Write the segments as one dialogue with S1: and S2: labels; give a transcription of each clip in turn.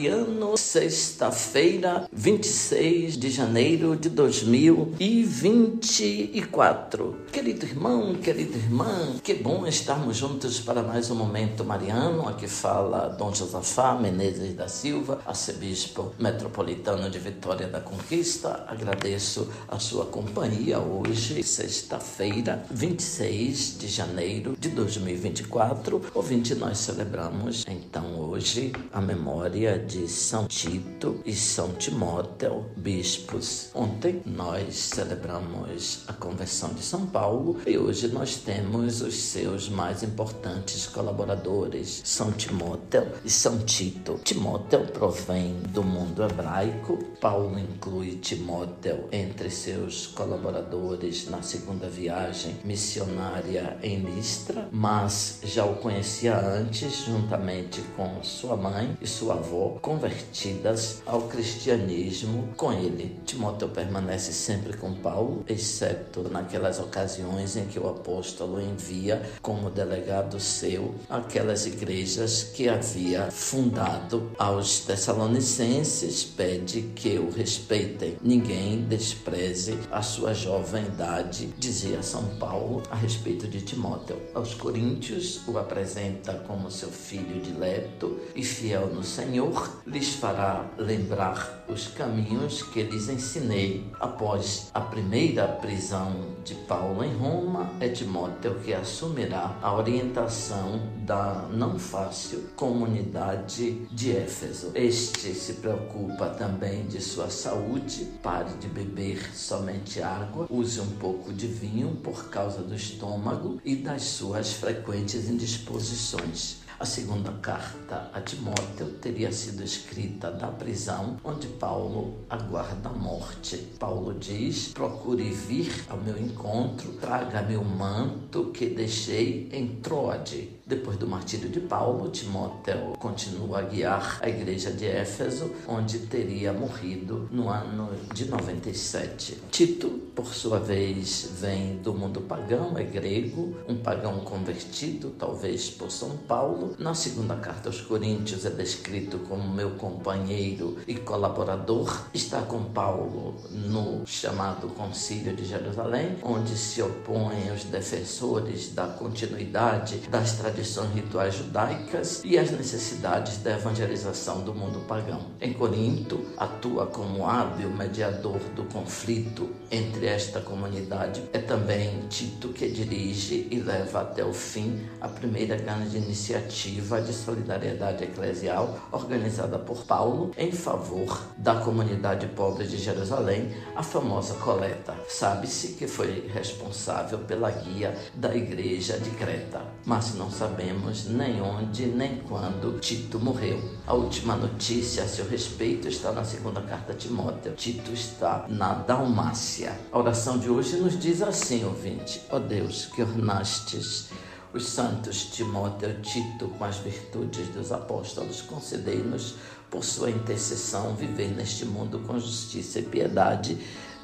S1: Mariano, sexta-feira, 26 de janeiro de 2024. Querido irmão, querida irmã, que bom estarmos juntos para mais um momento mariano. Aqui fala Dom Josafá Menezes da Silva, arcebispo metropolitano de Vitória da Conquista. Agradeço a sua companhia hoje, sexta-feira, 26 de janeiro de 2024. Ouvinte, nós celebramos então hoje a memória de São Tito e São Timóteo, bispos. Ontem nós celebramos a conversão de São Paulo e hoje nós temos os seus mais importantes colaboradores, São Timóteo e São Tito. Timóteo provém do mundo hebraico. Paulo inclui Timóteo entre seus colaboradores na segunda viagem missionária em Listra, mas já o conhecia antes, juntamente com sua mãe e sua avó, convertidas ao cristianismo com ele. Timóteo permanece sempre com Paulo, exceto naquelas ocasiões em que o apóstolo envia como delegado seu aquelas igrejas que havia fundado aos Tessalonicenses, pede que o respeitem. Ninguém despreze a sua jovem idade, dizia São Paulo a respeito de Timóteo. Aos Coríntios o apresenta como seu filho dileto e fiel no Senhor, lhes fará lembrar os caminhos que lhes ensinei. Após a primeira prisão de Paulo em Roma, é Timóteo que assumirá a orientação da não fácil comunidade de Éfeso. Este se preocupa também de sua saúde, pare de beber somente água, use um pouco de vinho por causa do estômago e das suas frequentes indisposições. A segunda carta a Timóteo teria sido escrita da prisão onde Paulo aguarda a morte. Paulo diz: Procure vir ao meu encontro, traga meu manto que deixei em Troade. Depois do martírio de Paulo, Timóteo continua a guiar a igreja de Éfeso, onde teria morrido no ano de 97. Tito, por sua vez, vem do mundo pagão, é grego, um pagão convertido, talvez por São Paulo. Na segunda carta aos Coríntios é descrito como meu companheiro e colaborador. Está com Paulo no chamado Concílio de Jerusalém, onde se opõem os defensores da continuidade das tradições tradições rituais judaicas e as necessidades da evangelização do mundo pagão. Em Corinto, atua como hábil mediador do conflito entre esta comunidade. É também Tito que dirige e leva até o fim a primeira grande iniciativa de solidariedade eclesial organizada por Paulo em favor da comunidade pobre de Jerusalém, a famosa coleta. Sabe-se que foi responsável pela guia da igreja de Creta, mas não sabe sabemos nem onde nem quando Tito morreu. A última notícia a seu respeito está na segunda carta a Timóteo. Tito está na Dalmácia. A oração de hoje nos diz assim, ouvinte: Ó oh Deus, que ornastes os santos Timóteo e Tito com as virtudes dos apóstolos, concedei-nos, por sua intercessão, viver neste mundo com justiça e piedade,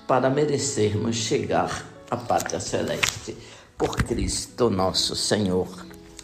S1: para merecermos chegar à pátria celeste. Por Cristo nosso Senhor.